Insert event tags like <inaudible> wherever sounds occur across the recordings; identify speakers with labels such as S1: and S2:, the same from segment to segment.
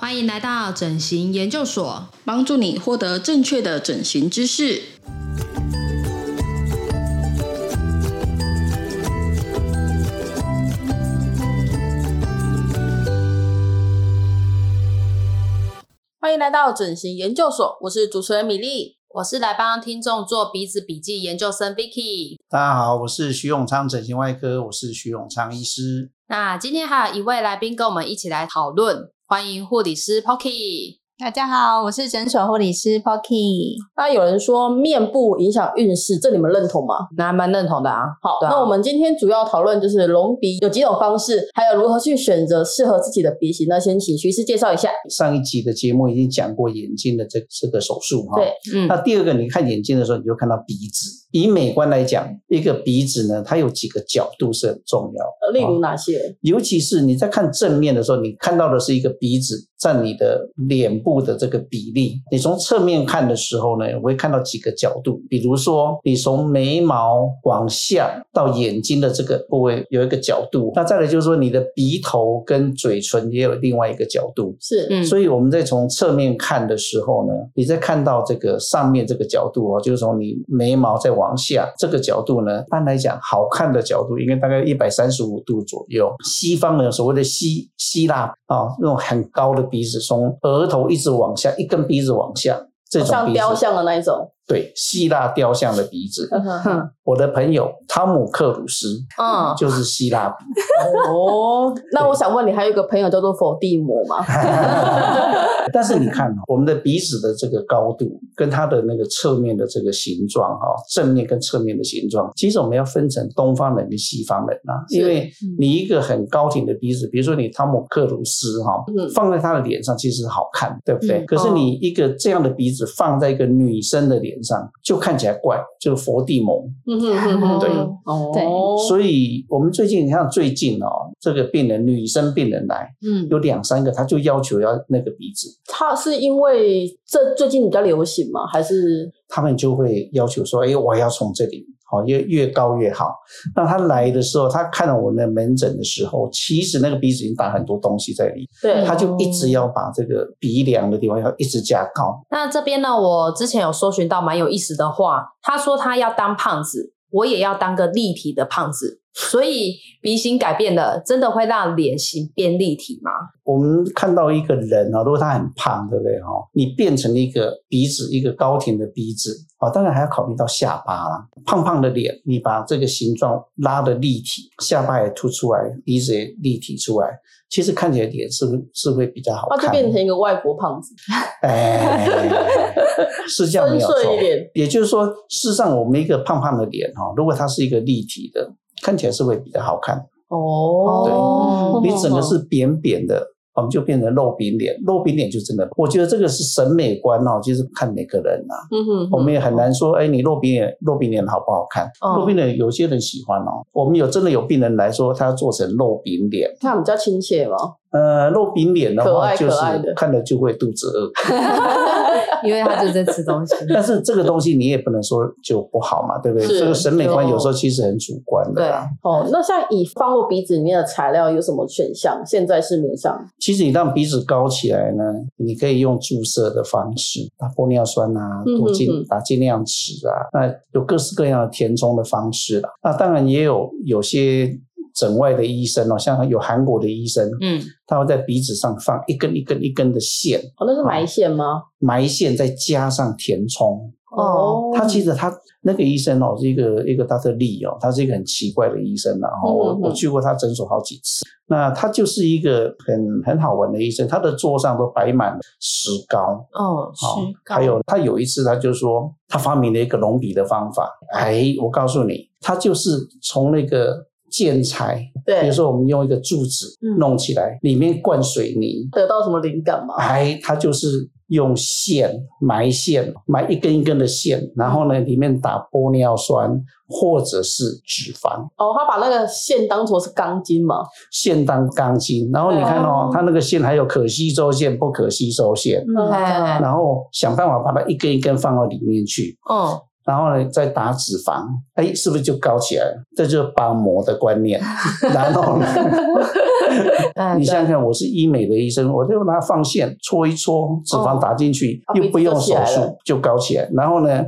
S1: 欢迎来到整形研究所，
S2: 帮助你获得正确的整形知识。欢迎来到整形研究所，我是主持人米粒，
S1: 我是来帮听众做鼻子笔记研究生 Vicky。
S3: 大家好，我是徐永昌整形外科，我是徐永昌医师。
S1: 那今天还有一位来宾跟我们一起来讨论。欢迎护理师 Pocky。
S4: 大家好，我是诊所护理师 Pocky。
S2: 那有人说面部影响运势，这你们认同吗？
S1: 那还蛮认同的啊。
S2: 好，啊、那我们今天主要讨论就是隆鼻有几种方式，还有如何去选择适合自己的鼻型。那先请徐师介绍一下。
S3: 上一集的节目已经讲过眼睛的这这个手术哈。
S2: 对，
S3: 嗯。那第二个，你看眼睛的时候，你就看到鼻子。以美观来讲，一个鼻子呢，它有几个角度是很重要的。
S2: 例如哪些？
S3: 尤其是你在看正面的时候，你看到的是一个鼻子占你的脸部的这个比例。你从侧面看的时候呢，我会看到几个角度。比如说，你从眉毛往下到眼睛的这个部位有一个角度。那再来就是说，你的鼻头跟嘴唇也有另外一个角度。
S2: 是，嗯。
S3: 所以我们在从侧面看的时候呢，你在看到这个上面这个角度哦，就是从你眉毛再。往下这个角度呢，一般来讲，好看的角度应该大概一百三十五度左右。西方呢，所谓的希希腊啊，那种很高的鼻子，从额头一直往下，一根鼻子往下，这种鼻子
S2: 像雕像的那一种。
S3: 对，希腊雕像的鼻子。我的朋友汤姆克鲁斯，嗯，就是希腊鼻。<laughs>
S2: 哦，<laughs> 那我想问你，还有一个朋友叫做佛地魔吗？<laughs>
S3: 但是你看，我们的鼻子的这个高度跟它的那个侧面的这个形状，哈，正面跟侧面的形状，其实我们要分成东方人跟西方人啊。因为你一个很高挺的鼻子，比如说你汤姆克鲁斯哈，放在他的脸上其实好看，对不对？可是你一个这样的鼻子放在一个女生的脸上，就看起来怪，就是佛地魔。嗯哼哼，<laughs> 对，哦，对。所以我们最近你看，最近哦，这个病人女生病人来，嗯，有两三个，他就要求要那个鼻子。
S2: 他是因为这最近比较流行吗？还是
S3: 他们就会要求说：“哎，我要从这里，好，越越高越好。”那他来的时候，他看到我的门诊的时候，其实那个鼻子已经打很多东西在里，对，他就一直要把这个鼻梁的地方要一直加高。
S1: 那这边呢，我之前有搜寻到蛮有意思的话，他说他要当胖子，我也要当个立体的胖子。所以鼻型改变了，真的会让脸型变立体吗？
S3: 我们看到一个人啊，如果他很胖，对不对？哈，你变成一个鼻子，一个高挺的鼻子啊，当然还要考虑到下巴啦。胖胖的脸，你把这个形状拉的立体，下巴也凸出来，鼻子也立体出来，其实看起来脸是不是是会比较好看？
S2: 他就变成一个外国胖子。<laughs>
S3: 哎，是这样没有错。也就是说，事实上，我们一个胖胖的脸哈，如果它是一个立体的。看起来是会比较好看。哦，对，你整个是扁扁的，我们就变成肉饼脸，肉饼脸就真的，我觉得这个是审美观哦，就是看每个人呐，嗯哼，我们也很难说，哎，你肉饼脸，肉饼脸好不好看？肉饼脸有些人喜欢哦，我们有真的有病人来说，他做成肉饼脸，
S2: 他比较亲切吗？
S3: 呃，肉饼脸的话，就是看了就会肚子饿。<laughs> <laughs>
S1: 因为他就在吃东西，<laughs>
S3: 但是这个东西你也不能说就不好嘛，对不对？这个审美观有时候其实很主观的。对
S2: 哦，那像以放入鼻子里面的材料有什么选项？现在市面上，
S3: 其实你让鼻子高起来呢，你可以用注射的方式，打玻尿酸啊，打尽打尽量齿啊，那有各式各样的填充的方式啦。那当然也有有些。整外的医生哦，像有韩国的医生，嗯，他会在鼻子上放一根一根一根的线，
S2: 哦，那是埋线吗？
S3: 埋线再加上填充，哦，他其实他那个医生哦，是一个一个 Dr. Lee 哦，他是一个很奇怪的医生，然后我我去过他诊所好几次，那他就是一个很很好玩的医生，他的桌上都摆满了石膏，哦，石膏，还有他有一次他就说他发明了一个隆鼻的方法，哎，我告诉你，他就是从那个。建材，对，比如说我们用一个柱子弄起来，里面灌水泥，
S2: 得到什么灵感吗？
S3: 哎，它就是用线埋线，埋一根一根的线，然后呢，里面打玻尿酸或者是脂肪。
S2: 哦，他把那个线当做是钢筋嘛？
S3: 线当钢筋，然后你看哦，它那个线还有可吸收线、不可吸收线，嗯，然后想办法把它一根一根放到里面去。嗯。然后呢再打脂肪，哎，是不是就高起来了？这就是包膜的观念。<laughs> 然后呢，你想想看，我是医美的医生，我就拿放线搓一搓，脂肪打进去，哦、又不用手术就高起来。然后呢，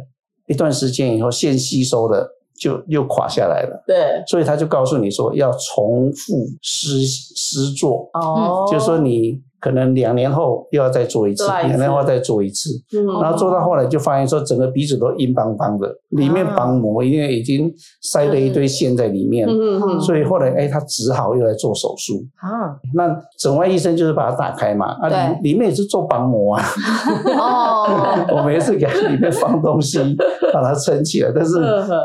S3: 一段时间以后线吸收了。就又垮下来了，
S2: 对，
S3: 所以他就告诉你说要重复施施做，
S2: 哦，
S3: 就是说你。可能两年后又要再做一次，两年后再做一次，嗯，然后做到后来就发现说整个鼻子都硬邦邦的，里面绑膜因为已经塞了一堆线在里面，嗯，所以后来哎，他只好又来做手术。啊。那整外医生就是把它打开嘛，啊，里里面也是做绑膜啊，哦，<laughs> 我们也是给里面放东西 <laughs> 把它撑起来，但是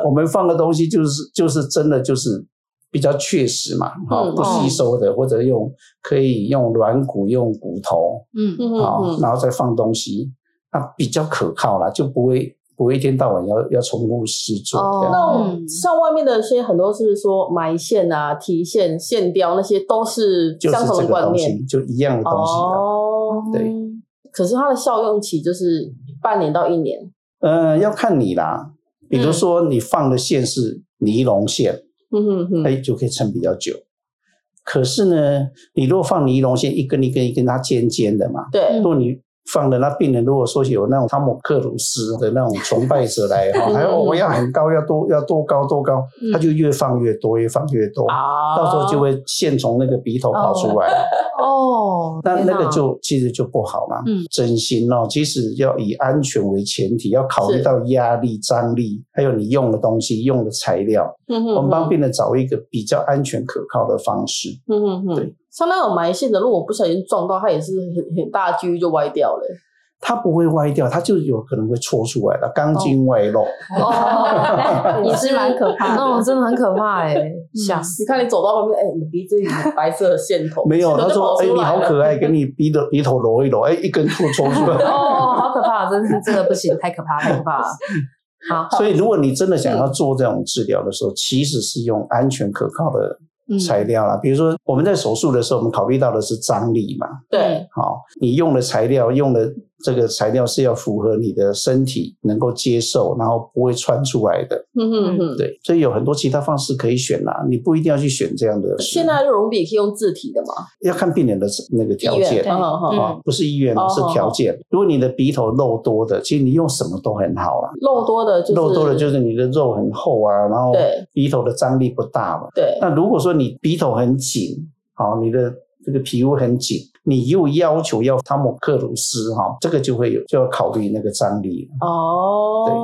S3: 我们放的东西就是就是真的就是。比较确实嘛，哈，不吸收的，或者用可以用软骨、用骨头，嗯嗯，好，然后再放东西，那比较可靠啦，就不会不会一天到晚要要重复施作。
S2: 哦，那像外面的一些很多是说埋线啊、提线、线雕那些都是相同的观念，
S3: 就一样的东西。哦，对。
S2: 可是它的效用期就是半年到一年。
S3: 呃，要看你啦，比如说你放的线是尼龙线。嗯哼哼，哎，就可以撑比较久。可是呢，你如果放尼龙线一根一根一根，它尖尖的嘛。
S2: 对。
S3: 如果你放的那病人，如果说有那种汤姆克鲁斯的那种崇拜者来哈，还有我要很高，要多要多高多高，他就越放越多，越放越多，到时候就会线从那个鼻头跑出来。哦，那那个就其实就不好嘛。嗯，整形哦，其实要以安全为前提，要考虑到压力、张力，还有你用的东西、用的材料。嗯哼，我们帮病人找一个比较安全可靠的方式。嗯哼哼，对。
S2: 像那种埋线的，如果不小心撞到，它也是很很大几率就歪掉了。
S3: 它不会歪掉，它就有可能会戳出来了，钢筋外露。
S4: 哦，<laughs> 也是蛮可怕的，
S1: 那种真的很可怕哎，吓死！
S2: 你看你走到旁边，哎，你的鼻子有白色的线头。
S3: 没有，<laughs> 他说，哎，你好可爱，给你鼻的鼻头揉一揉，哎，一根戳戳出来。<laughs>
S1: 哦，好可怕，真是这个不行，太可怕，太可怕了。
S3: 好，所以如果你真的想要做这种治疗的时候，其实是用安全可靠的。材料啦，比如说我们在手术的时候，我们考虑到的是张力嘛。
S2: 对，
S3: 好，你用的材料用的。这个材料是要符合你的身体能够接受，然后不会穿出来的。嗯哼哼，对，所以有很多其他方式可以选啦，你不一定要去选这样的。
S2: 现在隆鼻可以用自体的吗？
S3: 要看病人的那个条件啊，不是医院，是条件。如果你的鼻头肉多的，其实你用什么都很好啦。
S2: 肉多的，就是，肉多的
S3: 就是你的肉很厚啊，然后鼻头的张力不大嘛。
S2: 对。
S3: 那如果说你鼻头很紧，好，你的这个皮肤很紧。你又要求要汤姆克鲁斯哈，这个就会有就要考虑那个张力
S1: 哦。对。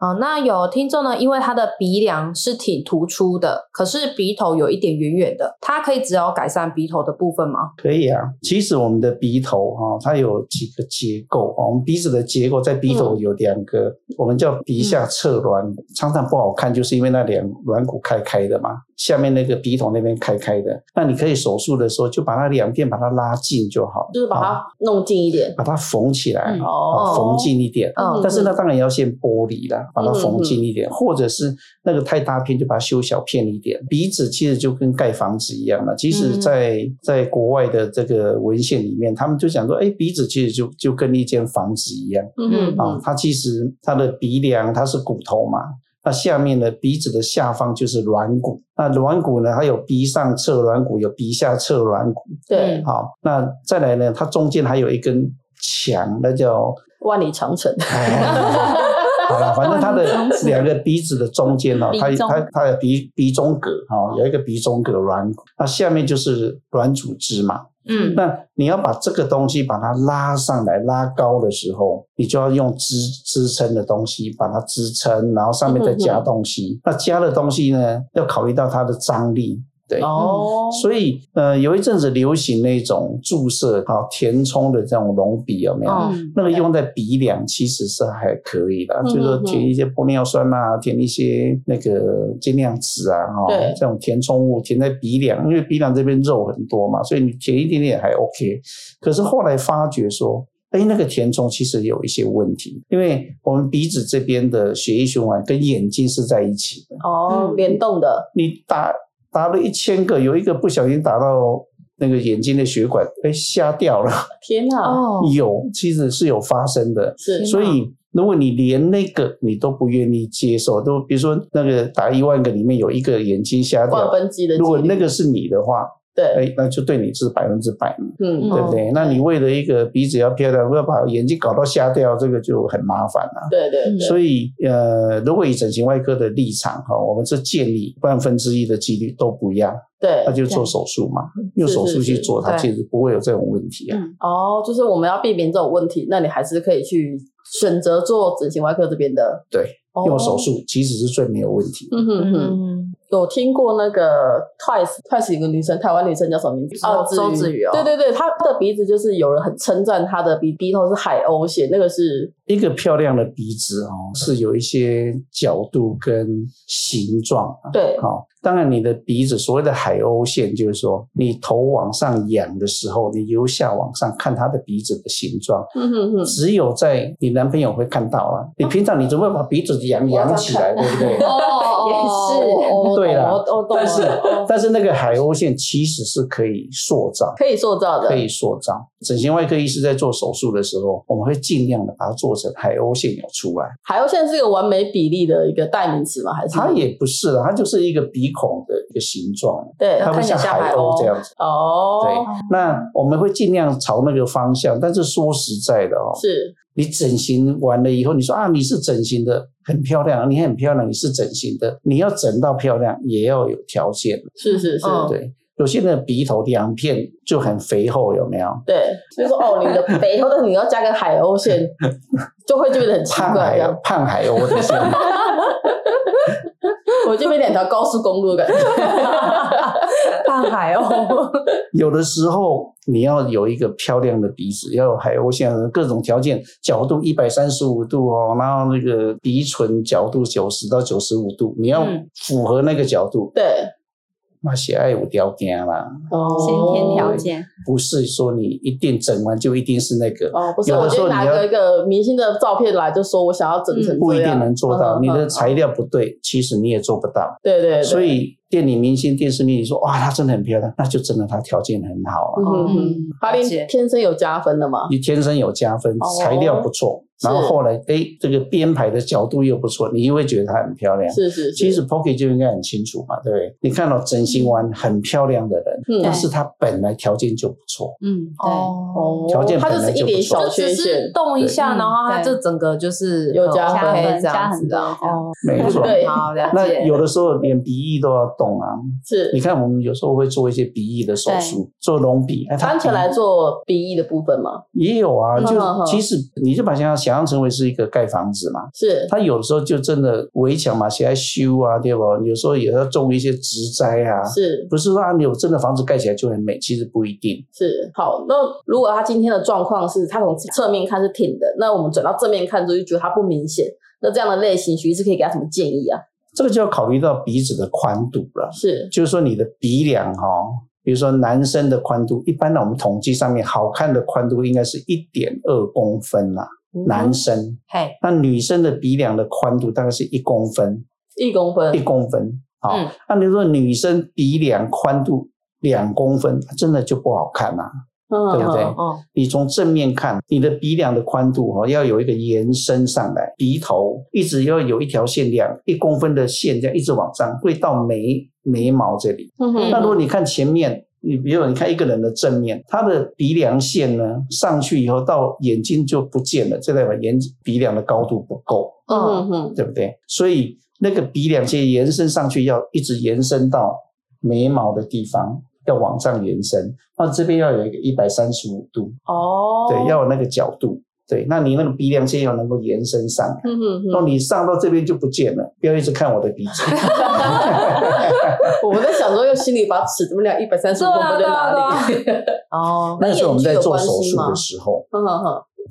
S1: 哦，那有听众呢，因为他的鼻梁是挺突出的，可是鼻头有一点圆圆的，他可以只要改善鼻头的部分吗？
S3: 可以啊，其实我们的鼻头哈，它有几个结构，我们鼻子的结构在鼻头有两个，嗯、我们叫鼻下侧软骨，常常不好看，就是因为那两软骨开开的嘛，下面那个鼻头那边开开的，那你可以手术的时候就把它两边把它拉近。就好，
S2: 就是把它弄近一点，
S3: 把它缝起来，哦，缝近一点。嗯，但是那，当然要先剥离了，把它缝近一点，或者是那个太大片，就把它修小片一点。鼻子其实就跟盖房子一样了，即使在在国外的这个文献里面，他们就讲说，哎，鼻子其实就就跟一间房子一样。嗯啊，它其实它的鼻梁它是骨头嘛。那下面的鼻子的下方就是软骨，那软骨呢，还有鼻上侧软骨，有鼻下侧软骨。
S2: 对，
S3: 好，那再来呢，它中间还有一根墙，那叫
S2: 万里长城。<laughs> <laughs>
S3: 好了，<laughs> 反正它的两个鼻子的中间呢，它它它的鼻鼻中隔哈，有一个鼻中隔软骨，那下面就是软组织嘛。嗯，那你要把这个东西把它拉上来，拉高的时候，你就要用支支撑的东西把它支撑，然后上面再加东西。那加的东西呢，要考虑到它的张力。对哦，所以呃，有一阵子流行那种注射啊填充的这种隆鼻有没有？嗯、那个用在鼻梁其实是还可以的，嗯、就是说填一些玻尿酸啊，填一些那个精量瓷啊，哈对，这种填充物填在鼻梁，因为鼻梁这边肉很多嘛，所以你填一点点还 OK。可是后来发觉说，哎，那个填充其实有一些问题，因为我们鼻子这边的血液循环跟眼睛是在一起的
S2: 哦，联动的，
S3: 你打。打了一千个，有一个不小心打到那个眼睛的血管，哎，瞎掉了。
S2: 天哪！
S3: 有，其实是有发生的。是，所以如果你连那个你都不愿意接受，都比如说那个打一万个里面有一个眼睛瞎掉，如果那个是你的话。
S2: 对，
S3: 哎，那就对你是百分之百嘛，
S2: 嗯，
S3: 对不对？
S1: 嗯、
S3: 那你为了一个鼻子要漂亮，不要把眼睛搞到瞎掉，这个就很麻烦了。
S2: 对对，对，
S3: 所以呃，如果以整形外科的立场哈，我们是建议万分之一的几率都不要，
S2: 对，
S3: 那就做手术嘛，用手术去做，它其实不会有这种问题啊。
S2: 哦，就是我们要避免这种问题，那你还是可以去选择做整形外科这边的，
S3: 对，用手术其实是最没有问题。
S2: 嗯哼哼。有听过那个 Twice，Twice 有个女生，台湾女生叫什么名字？
S1: 哦，周子瑜哦。
S2: 对对对，她的鼻子就是有人很称赞她的鼻鼻头是海鸥线，那个是
S3: 一个漂亮的鼻子哦，是有一些角度跟形状。
S2: 对，
S3: 好。当然，你的鼻子所谓的海鸥线，就是说你头往上仰的时候，你由下往上看她的鼻子的形状。
S2: 嗯哼哼。
S3: 只有在你男朋友会看到啊，你平常你怎么会把鼻子仰仰起来，对不对？
S2: 哦，也是。
S3: 对了，但是但是那个海鸥线其实是可以塑造，
S2: 可以塑造的，
S3: 可以塑造。整形外科医师在做手术的时候，我们会尽量的把它做成海鸥线有出来。
S2: 海鸥线是一个完美比例的一个代名词吗？还是？
S3: 它也不是了，它就是一个鼻。孔的一个形状，
S2: 对，
S3: 它会像海鸥这样子。
S2: 哦，
S3: 对，那我们会尽量朝那个方向。但是说实在的哦，
S2: 是
S3: 你整形完了以后，你说啊，你是整形的，很漂亮，你很漂亮，你是整形的，你要整到漂亮，也要有条件。
S2: 是是是，
S3: 对，有些人的鼻头两片就很肥厚，有没有？
S2: 对，就是说哦，你的肥厚的你要加个海鸥线，<laughs> 就会觉得很奇怪，<laughs> 胖海鸥
S3: 胖海鸥的线。
S2: 我这边两条高速公路的感觉，
S1: 胖海鸥。<laughs>
S3: 有的时候你要有一个漂亮的鼻子，要有海鸥线，各种条件，角度一百三十五度哦，然后那个鼻唇角度九十到九十五度，你要符合那个角度。
S2: 嗯、对。
S3: 那些爱有条件啦，
S4: 哦，先天条件。
S3: 不是说你一定整完就一定是那个。
S2: 哦，不是，我就拿个一个明星的照片来，就说我想要整成
S3: 不一定能做到，你的材料不对，其实你也做不到，
S2: 对对，
S3: 所以电影明星、电视明星说哇，她真的很漂亮，那就真的她条件很好啊，
S2: 嗯，哈林天生有加分的吗？
S3: 你天生有加分，材料不错。然后后来，哎，这个编排的角度又不错，你又会觉得她很漂亮。
S2: 是是，
S3: 其实 Pocky 就应该很清楚嘛，对不对？你看到整形完很漂亮的人，但是她本来条件就不错。
S4: 嗯，对，
S2: 哦，
S3: 条件
S2: 他就是一点小缺陷，
S1: 动一下，然后他这整个就是
S2: 有加分，
S1: 这样子的。
S3: 哦，没错。
S2: 对，
S1: 好了解。
S3: 那有的时候连鼻翼都要动啊。
S2: 是，
S3: 你看我们有时候会做一些鼻翼的手术，做隆鼻。
S2: 单纯来做鼻翼的部分吗？
S3: 也有啊，就其实你就把想想象成为是一个。盖房子嘛，
S2: 是
S3: 他有的时候就真的围墙嘛，起来修啊，对不？有时候也要种一些植栽啊，
S2: 是
S3: 不是说啊？你有真的房子盖起来就很美，其实不一定。
S2: 是好，那如果他今天的状况是他从侧面看是挺的，那我们转到正面看之后就觉得他不明显，那这样的类型，徐医师可以给他什么建议啊？
S3: 这个就要考虑到鼻子的宽度了，
S2: 是，
S3: 就是说你的鼻梁哈、哦，比如说男生的宽度，一般呢我们统计上面好看的宽度应该是一点二公分啦。男生，
S1: 嘿，
S3: 那女生的鼻梁的宽度大概是一公分，
S2: 一公分，
S3: 一公分，好，
S1: 嗯，
S3: 那你说女生鼻梁宽度两公分，真的就不好看呐，
S2: 嗯，
S3: 对不对？
S2: 嗯，
S3: 你从正面看，你的鼻梁的宽度哈，要有一个延伸上来，鼻头一直要有一条线，两一公分的线这样一直往上，会到眉眉毛
S2: 这里。
S3: 那如果你看前面。你比如你看一个人的正面，他的鼻梁线呢上去以后到眼睛就不见了，这代表眼鼻梁的高度不够，
S2: 嗯哼，
S3: 对不对？所以那个鼻梁线延伸上去要一直延伸到眉毛的地方，要往上延伸，那这边要有一个一百三十五度，
S2: 哦，
S3: 对，要有那个角度。对，那你那个鼻梁线要能够延伸上来，
S2: 嗯哼，
S3: 那你上到这边就不见了，不要一直看我的鼻子。<laughs>
S2: 我们在想说，用心理把尺怎么量一百三十公分在哪里？<laughs>
S1: 哦，
S3: 那是我们在做手术的时候，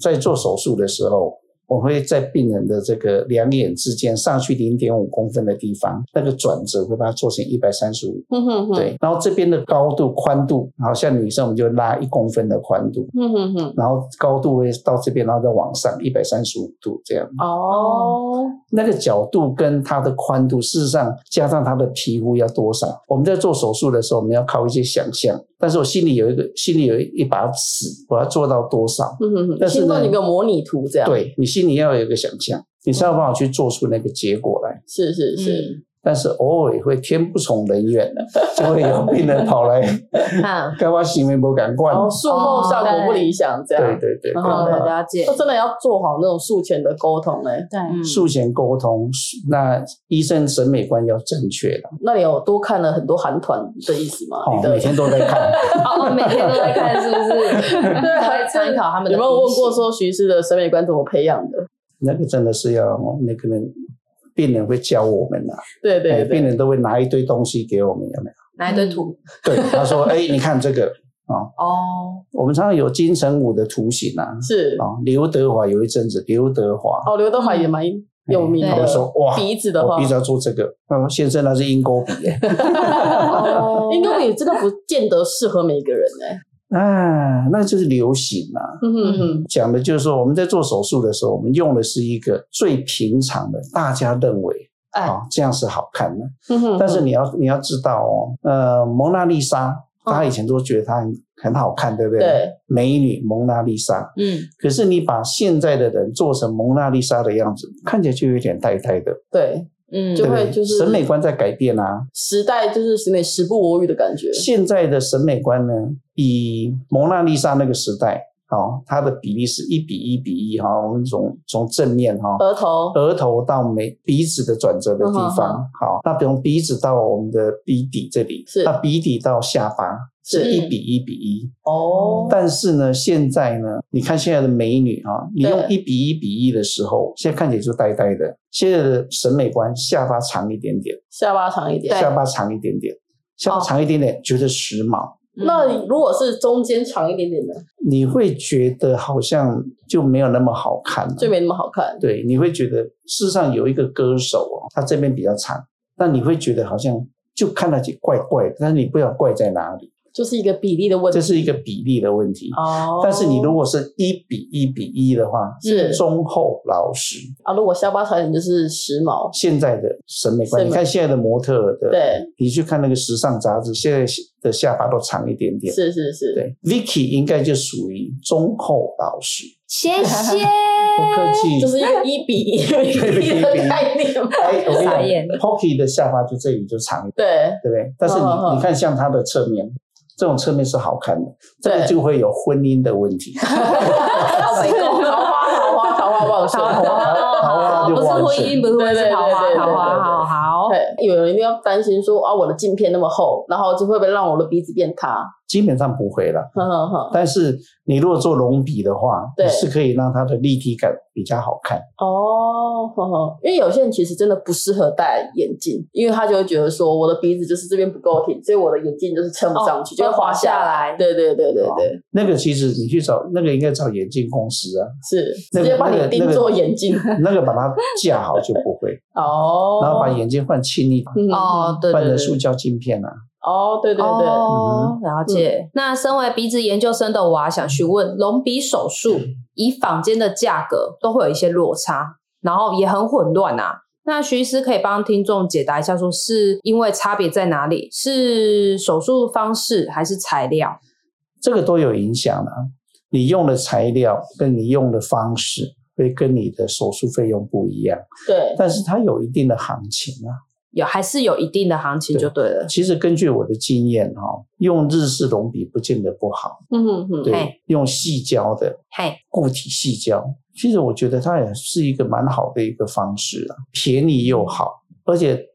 S3: 在做手术的时候。我会在病人的这个两眼之间上去零点五公分的地方，那个转折会把它做成一百三十五。
S2: 嗯哼哼。对，
S3: 然后这边的高度、宽度，然后像女生我们就拉一公分的宽度。
S2: 嗯哼哼。然
S3: 后高度会到这边，然后再往上一百三十五度这样。
S2: 哦。
S3: 那个角度跟它的宽度，事实上加上它的皮肤要多少？我们在做手术的时候，我们要靠一些想象。但是我心里有一个，心里有一把尺，我要做到多少？
S2: 嗯哼哼。但是呢，一个模拟图这样。
S3: 对，你心。心里要有一个想象，你才有办法去做出那个结果来。
S2: 是是是。
S1: 嗯
S3: 但是偶尔也会天不从人愿的，<laughs> 就会有病人跑来，干嘛行为不敢惯，
S2: 然后术后效果不理想，这样。
S3: 对对对，
S1: 然后了解。
S2: 那真的要做好那种术前的沟通哎。
S4: 对，
S3: 术前沟通，那医生审美观要正确的。
S2: 那你有多看了很多韩团的意思吗？
S3: 哦，每天都在看。<laughs>
S1: 哦，每天都在看，是不是？<laughs> 对，参考他们。
S2: 有没有问过说徐医师的审美观怎么培养的？
S3: 那个真的是要那个人。病人会教我们呐，
S2: 对对，
S3: 病人都会拿一堆东西给我们，有没有？
S1: 拿一堆图。
S3: 对，他说：“哎，你看这个啊。”
S1: 哦，
S3: 我们常常有金城武的图形啊，
S2: 是
S3: 啊，刘德华有一阵子，刘德华
S2: 哦，刘德华也蛮有名的。
S3: 说哇，
S2: 鼻子的话，
S3: 鼻子要做这个，嗯，先生那是鹰钩鼻哎，<laughs>
S2: 鹰钩鼻这个不见得适合每个人哎。
S3: 啊，那就是流行啊。
S2: 嗯哼哼，
S3: 讲的就是说，我们在做手术的时候，我们用的是一个最平常的，大家认为啊、哎哦，这样是好看的。
S2: 嗯哼，
S3: 但是你要你要知道哦，呃，蒙娜丽莎，大家以前都觉得她很很好看，对不对？
S2: 对，
S3: 美女蒙娜丽莎。
S1: 嗯，
S3: 可是你把现在的人做成蒙娜丽莎的样子，看起来就有点呆呆的。
S2: 对。嗯，就会就是
S3: 审美观在改变啊，
S2: 时代就是审美时不我与的感觉。
S3: 现在的审美观呢，以蒙娜丽莎那个时代，哦，它的比例是一比一比一哈，我们从从正面哈，
S2: 额头
S3: 额头到眉鼻子的转折的地方，嗯、好，那比如鼻子到我们的鼻底这里，
S2: 是
S3: 那鼻底到下巴。是。一比一比一。
S2: 哦，
S3: 但是呢，现在呢，你看现在的美女啊，你用一比一比一的时候，现在看起来就呆呆的。现在的审美观，下巴长一点点，
S2: 下巴长一点，
S3: 下巴长一点点，下巴长一点点，觉得时髦。
S2: 那如果是中间长一点点的？
S3: 你会觉得好像就没有那么好看了，
S2: 就没那么好看。
S3: 对，你会觉得事实上有一个歌手哦，他这边比较长，但你会觉得好像就看上去怪怪的，但是你不知道怪在哪里。
S2: 就是一个比例的问题，
S3: 这是一个比例的问题
S2: 哦。
S3: 但是你如果是一比一比一的话，是忠厚老实
S2: 啊。如果下巴长一点就是时髦。
S3: 现在的审美观，你看现在的模特的，
S2: 对，
S3: 你去看那个时尚杂志，现在的下巴都长一点点。
S2: 是是是，
S3: 对，Vicky 应该就属于忠厚老实。
S1: 谢谢，<laughs>
S3: 不客气。<laughs>
S2: 就是一个一比 <laughs> 一比一的概念。
S3: 哎，我跟你讲，Pocky 的下巴就这里就长一点，
S2: 对，
S3: 对不对？但是你你看像他的侧面。这种侧面是好看的，这个就会有婚姻的问题。
S2: 桃花桃花桃花旺盛，
S3: 桃花桃花就旺盛，
S1: 不是婚姻，不是婚姻，是桃花桃花，好好。
S2: 对，有人一定要担心说啊，我的镜片那么厚，然后就会不会让我的鼻子变塌？
S3: 基本上不会了，但是你如果做隆鼻的话，对，是可以让它的立体感比较好看。
S2: 哦，因为有些人其实真的不适合戴眼镜，因为他就会觉得说我的鼻子就是这边不够挺，所以我的眼镜就是撑不上去，就会滑下来。对对对对对，
S3: 那个其实你去找那个应该找眼镜公司啊，
S2: 是直接把你定做眼镜，<laughs>
S3: 那个把它架好就不会。<laughs>
S2: 哦，
S3: 然后把眼镜换轻一点
S1: 哦，对，
S3: 换成塑胶镜片啊。
S2: 哦，对对对，
S1: 哦，了解。嗯、那身为鼻子研究生的我，啊，想询问，隆鼻手术以坊间的价格都会有一些落差，然后也很混乱啊。那徐医师可以帮听众解答一下，说是因为差别在哪里？是手术方式还是材料？
S3: 这个都有影响的。你用的材料跟你用的方式会跟你的手术费用不一样。
S2: 对，
S3: 但是它有一定的行情啊。
S1: 有还是有一定的行情就对了。
S3: 对，其实根据我的经验哈，用日式隆鼻不见得不好。
S2: 嗯哼哼，
S3: 对，用细胶的，
S1: 嘿，
S3: 固体细胶，其实我觉得它也是一个蛮好的一个方式啊，便宜又好，而且。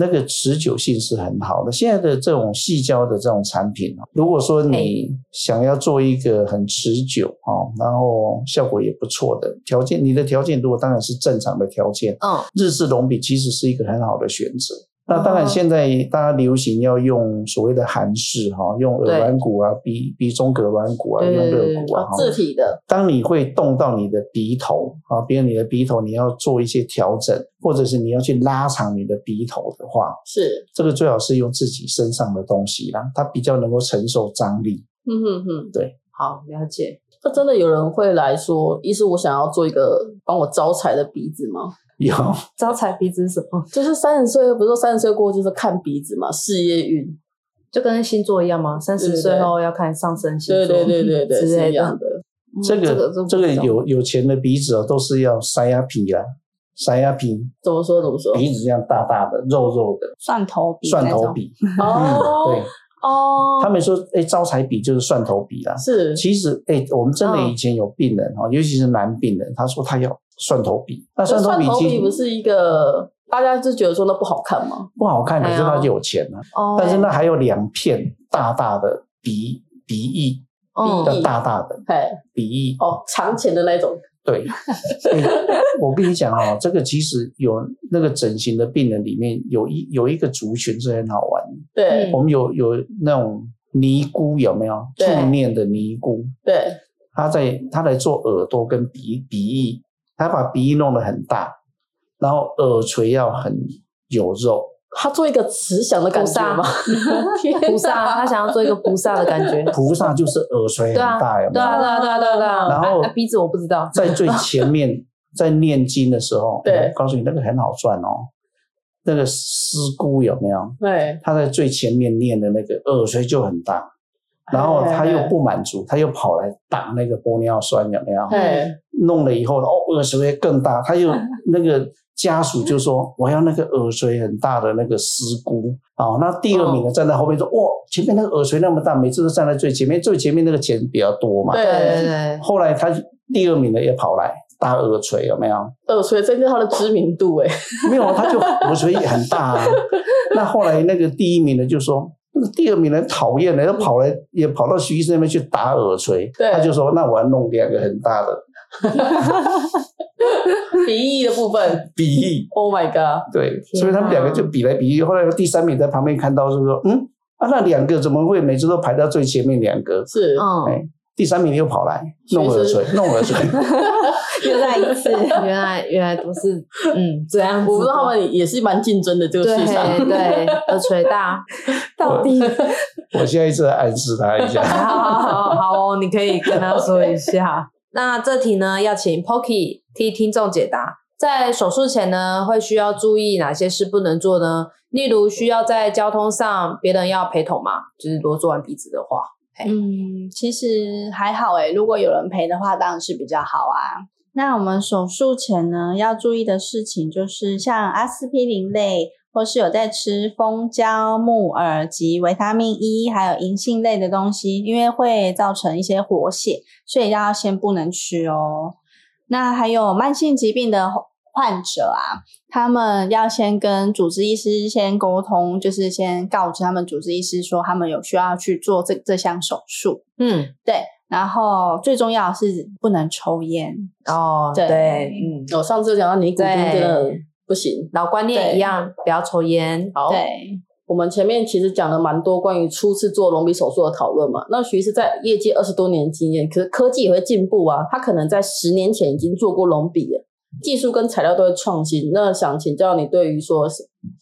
S3: 那个持久性是很好的。现在的这种细胶的这种产品，如果说你想要做一个很持久啊，然后效果也不错的条件，你的条件如果当然是正常的条件，嗯，日式隆鼻其实是一个很好的选择。那当然，现在大家流行要用所谓的韩式哈，用耳软骨啊、鼻鼻中隔软骨啊、用肋骨啊，
S2: 自体的。
S3: 当你会动到你的鼻头啊，比如你的鼻头你要做一些调整，或者是你要去拉长你的鼻头的话，
S2: 是这
S3: 个最好是用自己身上的东西啦，它比较能够承受张力。
S2: 嗯哼哼，
S3: 对，
S2: 好了解。那真的有人会来说，医师，我想要做一个帮我招财的鼻子吗？
S3: 有 <laughs>
S1: 招财鼻子是什么？
S2: 就是三十岁，不是说三十岁过就是看鼻子嘛，事业运
S1: 就跟星座一样吗？三十岁后要看上升星座，
S2: 对对对对对，<laughs> 是一样的。
S3: 这个这个有有钱的鼻子哦，都是要塞牙皮啊，塞牙皮。
S2: 怎么说怎么说？
S3: 鼻子这样大大的，肉肉的。
S4: 蒜头鼻。
S3: 蒜头鼻。
S2: 哦。<laughs>
S3: 对。哦。他们说，哎，招财鼻就是蒜头鼻啦。是。其实，哎，我们真的以前有病人哦，尤其是男病人，他说他要蒜头鼻。那蒜头鼻其实
S2: 不是一个大家就觉得说那不好看吗？
S3: 不好看，可是他就有钱啊。哦。但是那还有两片大大的鼻鼻翼。比大大的，哎，鼻翼
S2: 哦，长前的那种。
S3: 对，<laughs> 我跟你讲哦，这个其实有那个整形的病人里面有一有一个族群是很好玩的。对，我们有有那种尼姑有没有？助念的尼姑。对，他在他来做耳朵跟鼻鼻翼，他把鼻翼弄得很大，然后耳垂要很有肉。
S2: 他做一个慈祥的感觉吗？
S1: 菩萨，<laughs> 他想要做一个菩萨的感觉。
S3: 菩萨就是耳垂很大，有没有？
S1: 对啊，对啊，对啊，对啊。
S3: 然后
S1: 鼻子我不知道。
S3: 在最前面，<laughs> 在念经的时候，对，告诉你那个很好赚哦。那个师姑有没有？对，他在最前面念的那个耳垂就很大，然后他又不满足，他又跑来打那个玻尿酸，有没有？对，弄了以后哦，耳垂更大，他又 <laughs> 那个。家属就说：“我要那个耳垂很大的那个师姑啊。”那第二名呢，站在后面说：“哇，前面那个耳垂那么大，每次都站在最前面，最前面那个钱比较多嘛。”对对对。后来他第二名的也跑来打耳垂，有没有？
S2: 耳垂增加他的知名度哎。<laughs>
S3: 没有，他就耳垂也很大啊。<laughs> 那后来那个第一名的就说：“那个第二名的讨厌了，又跑来也跑到徐医生那边去打耳垂。”他就说：“那我要弄两个很大的。” <laughs>
S2: 鼻翼的部分，
S3: 鼻翼
S2: ，Oh my god！
S3: 对，所以他们两个就比来比去，后来第三名在旁边看到，是说，嗯，啊，那两个怎么会每次都排到最前面两个？
S2: 是，
S3: 哎，第三名又跑来弄耳垂，弄耳垂，<laughs>
S1: 又来一次，原来原来都是，嗯，这样子。
S2: 我不知道他们也是蛮竞争的这个市场，
S1: 对，耳垂大，<laughs> 到底，
S3: 我现在一直在暗示他一下，
S1: 好好好好哦，你可以跟他说一下。那这题呢，要请 Poki 替听众解答。在手术前呢，会需要注意哪些事不能做呢？例如需要在交通上别人要陪同吗？就是如果做完鼻子的话，
S4: 嗯，其实还好诶，如果有人陪的话，当然是比较好啊。那我们手术前呢，要注意的事情就是像阿司匹林类。或是有在吃蜂胶、木耳及维他命 E，还有银杏类的东西，因为会造成一些活血，所以要先不能吃哦。那还有慢性疾病的患者啊，他们要先跟主治医师先沟通，就是先告知他们主治医师说他们有需要去做这这项手术。嗯，对。然后最重要的是不能抽烟
S1: 哦。对，对嗯，
S2: 我上次讲到尼古丁真的。不行，
S1: 老观念一样，不要抽烟。
S2: 好，对，我们前面其实讲了蛮多关于初次做隆鼻手术的讨论嘛。那徐医师在业界二十多年经验，可是科技也会进步啊。他可能在十年前已经做过隆鼻了，技术跟材料都会创新。那想请教你，对于说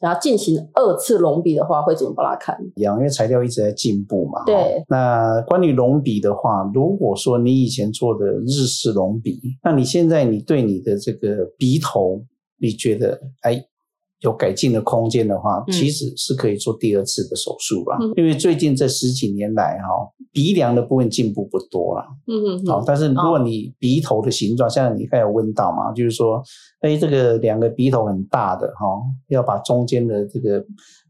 S2: 想要进行二次隆鼻的话，会怎么把它看？
S3: 一样，因为材料一直在进步嘛。
S2: 对。
S3: 那关于隆鼻的话，如果说你以前做的日式隆鼻，那你现在你对你的这个鼻头。你觉得哎，有改进的空间的话，其实是可以做第二次的手术啦？嗯、因为最近这十几年来哈，鼻梁的部分进步不多了。嗯嗯。好，但是如果你鼻头的形状，像你刚才有问到嘛，就是说，哎，这个两个鼻头很大的哈，要把中间的这个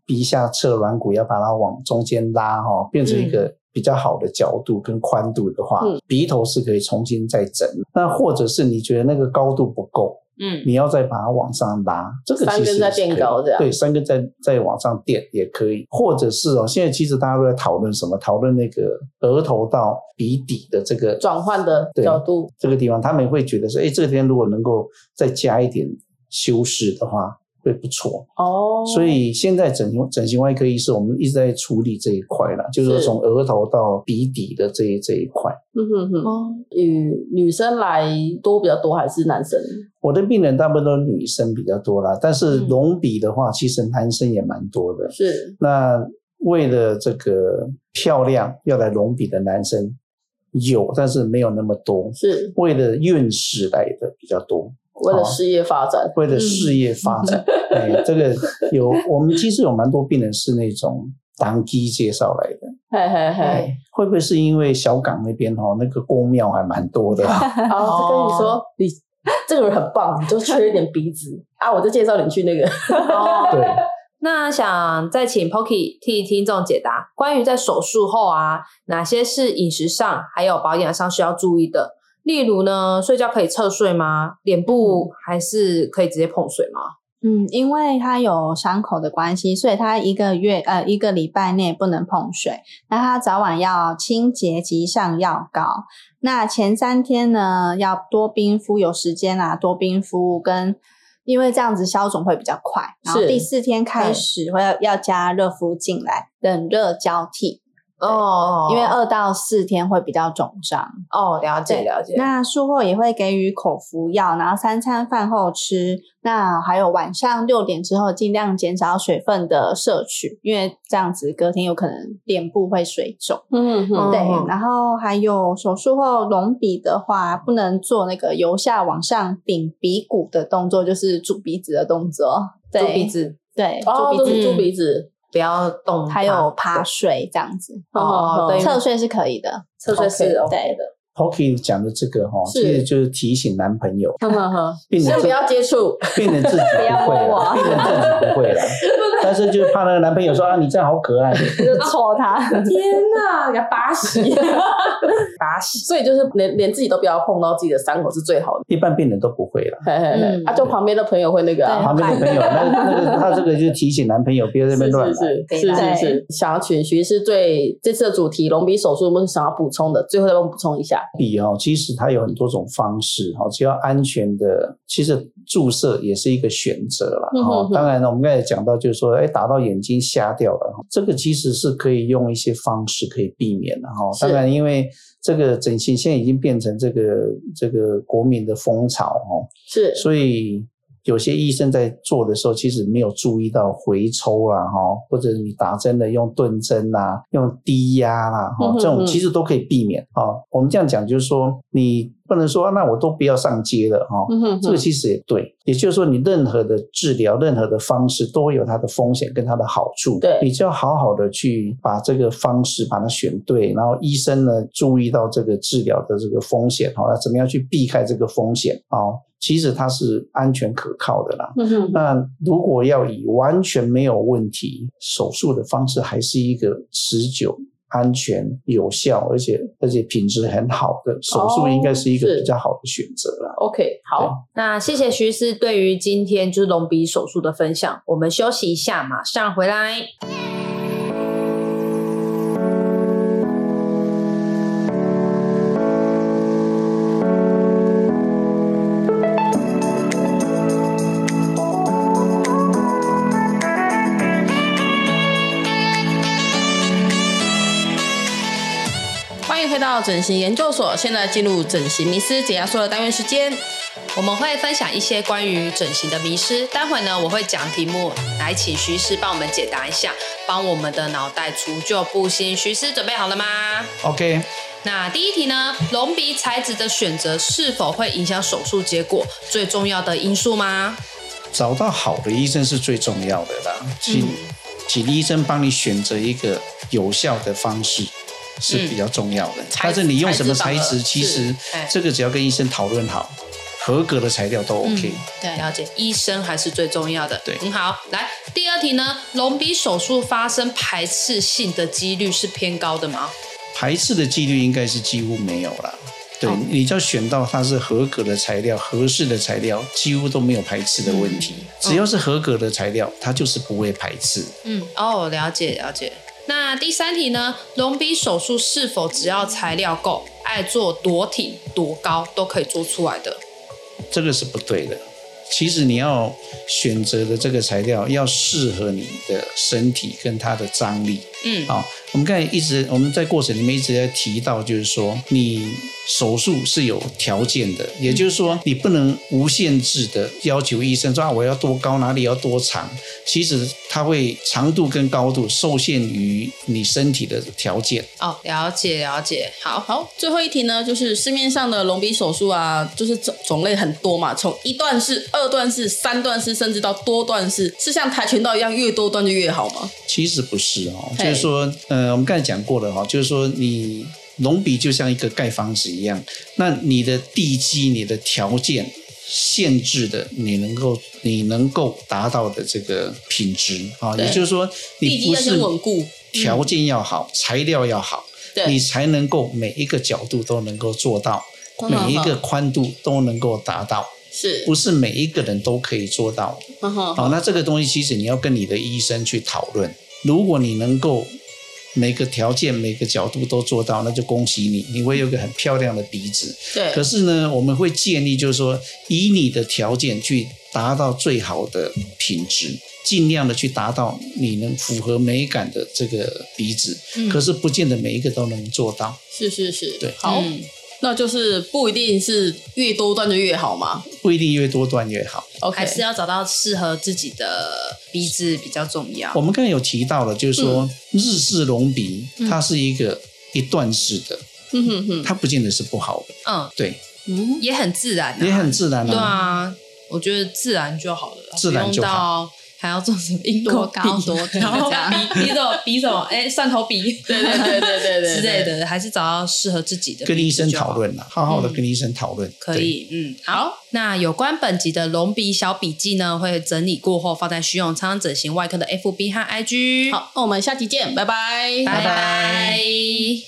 S3: 鼻下侧软骨要把它往中间拉哈，变成一个比较好的角度跟宽度的话，嗯、鼻头是可以重新再整。那或者是你觉得那个高度不够？嗯，你要再把它往上拉，这个其实三根
S2: 在垫高这样，
S3: 对，三根在在往上垫也可以，或者是哦，现在其实大家都在讨论什么？讨论那个额头到鼻底的这个
S2: 转换的角度，
S3: 这个地方他们会觉得说，哎，这个地方如果能够再加一点修饰的话。会不错哦，所以现在整形整形外科医师，我们一直在处理这一块啦，就是说从额头到鼻底的这一这一块。嗯哼哼，
S2: 哦，女女生来多比较多还是男生？
S3: 我的病人大部分都是女生比较多啦，但是隆鼻的话，其实男生也蛮多的。
S2: 是，
S3: 那为了这个漂亮要来隆鼻的男生有，但是没有那么多。
S2: 是，
S3: 为了运势来的比较多。
S2: 为了事业发展，
S3: 为了事业发展，<laughs> 哎，这个有我们其实有蛮多病人是那种当机介绍来的，
S2: 嘿嘿嘿，
S3: 会不会是因为小港那边哦，那个公庙还蛮多的？
S2: 然后就跟你说，你这个人很棒，你就缺一点鼻子 <laughs> 啊，我就介绍你去那个。
S1: 哦，<laughs>
S3: 对。
S1: 那想再请 Poki 替听众解答，关于在手术后啊，哪些是饮食上还有保养上需要注意的？例如呢，睡觉可以侧睡吗？脸部还是可以直接碰水吗？
S4: 嗯，因为它有伤口的关系，所以它一个月呃一个礼拜内不能碰水。那它早晚要清洁及上药膏。那前三天呢，要多冰敷，有时间啊多冰敷跟。因为这样子消肿会比较快，然后第四天开始会要要加热敷进来，冷热交替。哦，因为二到四天会比较肿胀。
S1: 哦，了解了解。
S4: 那术后也会给予口服药，然后三餐饭后吃。那还有晚上六点之后，尽量减少水分的摄取，因为这样子隔天有可能脸部会水肿。嗯嗯，对。然后还有手术后隆鼻的话，不能做那个由下往上顶鼻骨的动作，就是煮鼻子的动作。
S1: 蛀鼻子，
S4: 对，
S2: 煮鼻子，蛀鼻子。
S1: 不要动，
S4: 还有趴睡这样子。哦，对，侧睡是可可以的，
S2: 侧睡是 OK 的。
S3: Poki 讲的这个哈，其实就是提醒男朋友，<laughs>
S2: 病人不要接触，
S3: 病人自己不会了，<laughs> 病人自己不会了，<laughs> 但是就怕那个男朋友说啊，你这样好可爱，
S4: 就戳他，
S2: 天哪，给他巴西，巴西，所以就是连连自己都不要碰到自己的伤口是最好的，
S3: 一般病人都不会了，
S2: 啊，就旁边的朋友会那个，
S3: 旁边的朋友，那那个他这个就提醒男朋友不要在那边乱来，
S2: 是是是，想要请徐医师对这次的主题隆鼻手术有没有想要补充的？最后再帮我补充一下。
S3: 鼻哦，其实它有很多种方式哈，只要安全的，其实注射也是一个选择了哈。当然呢，我们刚才讲到就是说，哎，打到眼睛瞎掉了，这个其实是可以用一些方式可以避免的哈。当然，因为这个整形现在已经变成这个这个国民的风潮哈，
S2: 是，
S3: 所以。有些医生在做的时候，其实没有注意到回抽啊，哈，或者你打针的用钝针啊，用低压啦，哈，这种其实都可以避免啊。我们这样讲就是说，你不能说那我都不要上街了，哈，这个其实也对。也就是说，你任何的治疗、任何的方式都会有它的风险跟它的好处，
S2: 对，
S3: 你就要好好的去把这个方式把它选对，然后医生呢注意到这个治疗的这个风险，哈，那怎么样去避开这个风险啊？其实它是安全可靠的啦。那如果要以完全没有问题，手术的方式还是一个持久、安全、有效，而且而且品质很好的手术，应该是一个比较好的选择了。
S2: 哦，OK，好。
S1: 那谢谢徐医师对于今天就是隆鼻手术的分享。我们休息一下，马上回
S2: 来。整形研究所，现在进入整形迷思解压缩的单元时间，
S1: 我们会分享一些关于整形的迷思。待会呢，我会讲题目，来请徐医师帮我们解答一下，帮我们的脑袋除旧布新。徐医师准备好了吗
S3: ？OK。
S1: 那第一题呢，隆鼻材质的选择是否会影响手术结果？最重要的因素吗？
S3: 找到好的医生是最重要的啦，请、嗯、请医生帮你选择一个有效的方式。是比较重要的，嗯、但是你用什么材质，其实这个只要跟医生讨论好，合格的材料都 OK。嗯、
S1: 对，了解，医生还是最重要的。
S3: 对，
S1: 很好。来，第二题呢，隆鼻手术发生排斥性的几率是偏高的吗？
S3: 排斥的几率应该是几乎没有了。对，哦、你只要选到它是合格的材料、合适的材料，几乎都没有排斥的问题。嗯、只要是合格的材料，它就是不会排斥。
S1: 嗯，哦，了解，了解。那第三题呢？隆鼻手术是否只要材料够，爱做多挺多高都可以做出来的？
S3: 这个是不对的。其实你要选择的这个材料要适合你的身体跟它的张力。嗯，好，我们刚才一直我们在过程里面一直在提到，就是说你手术是有条件的，也就是说，你不能无限制的要求医生说啊，我要多高，哪里要多长。其实它会长度跟高度受限于你身体的条件。
S1: 哦，了解了解。好
S2: 好，最后一题呢，就是市面上的隆鼻手术啊，就是种种类很多嘛，从一段式、二段式、三段式，甚至到多段式，是像跆拳道一样，越多段就越好吗？
S3: 其实不是哦，就是说，呃，我们刚才讲过了哈，就是说你。隆鼻就像一个盖房子一样，那你的地基、你的条件限制的你能够你能够达到的这个品质啊，也就是说，你不是
S2: 稳固，
S3: 条件要好，材料要好，
S2: 对，
S3: 你才能够每一个角度都能够做到，每一个宽度都能够达到，
S2: 是
S3: 不是每一个人都可以做到？好，那这个东西其实你要跟你的医生去讨论，如果你能够。每个条件、每个角度都做到，那就恭喜你，你会有一个很漂亮的鼻子。
S2: 对。
S3: 可是呢，我们会建议，就是说，以你的条件去达到最好的品质，尽量的去达到你能符合美感的这个鼻子。嗯。可是不见得每一个都能做到。
S2: 是是是。
S3: 对。
S2: 好。嗯那就是不一定是越多段就越好吗？
S3: 不一定越多段越好
S1: ，OK，还是要找到适合自己的鼻子比较重要。
S3: 我们刚才有提到了，就是说、嗯、日式隆鼻，它是一个一段式的，嗯哼哼，它不见得是不好的，
S1: 嗯，
S3: 对，
S1: 嗯，也很自然、啊，
S3: 也很自然、啊，
S1: 对啊，我觉得自然就好了，
S3: 自然就好。
S1: 还要做什么？多高多低？然后比比什么？比什么？哎，蒜头鼻？
S2: 对对对对对对 <laughs>
S1: 之类的，还是找到适合自己的。
S3: 跟医生讨论啦，好好的跟医生讨论。
S1: 可以，嗯，好。那有关本集的隆鼻小笔记呢，会整理过后放在徐永昌整形外科的 FB 和 IG。
S2: 好，那我们下期见，拜拜，
S1: 拜拜。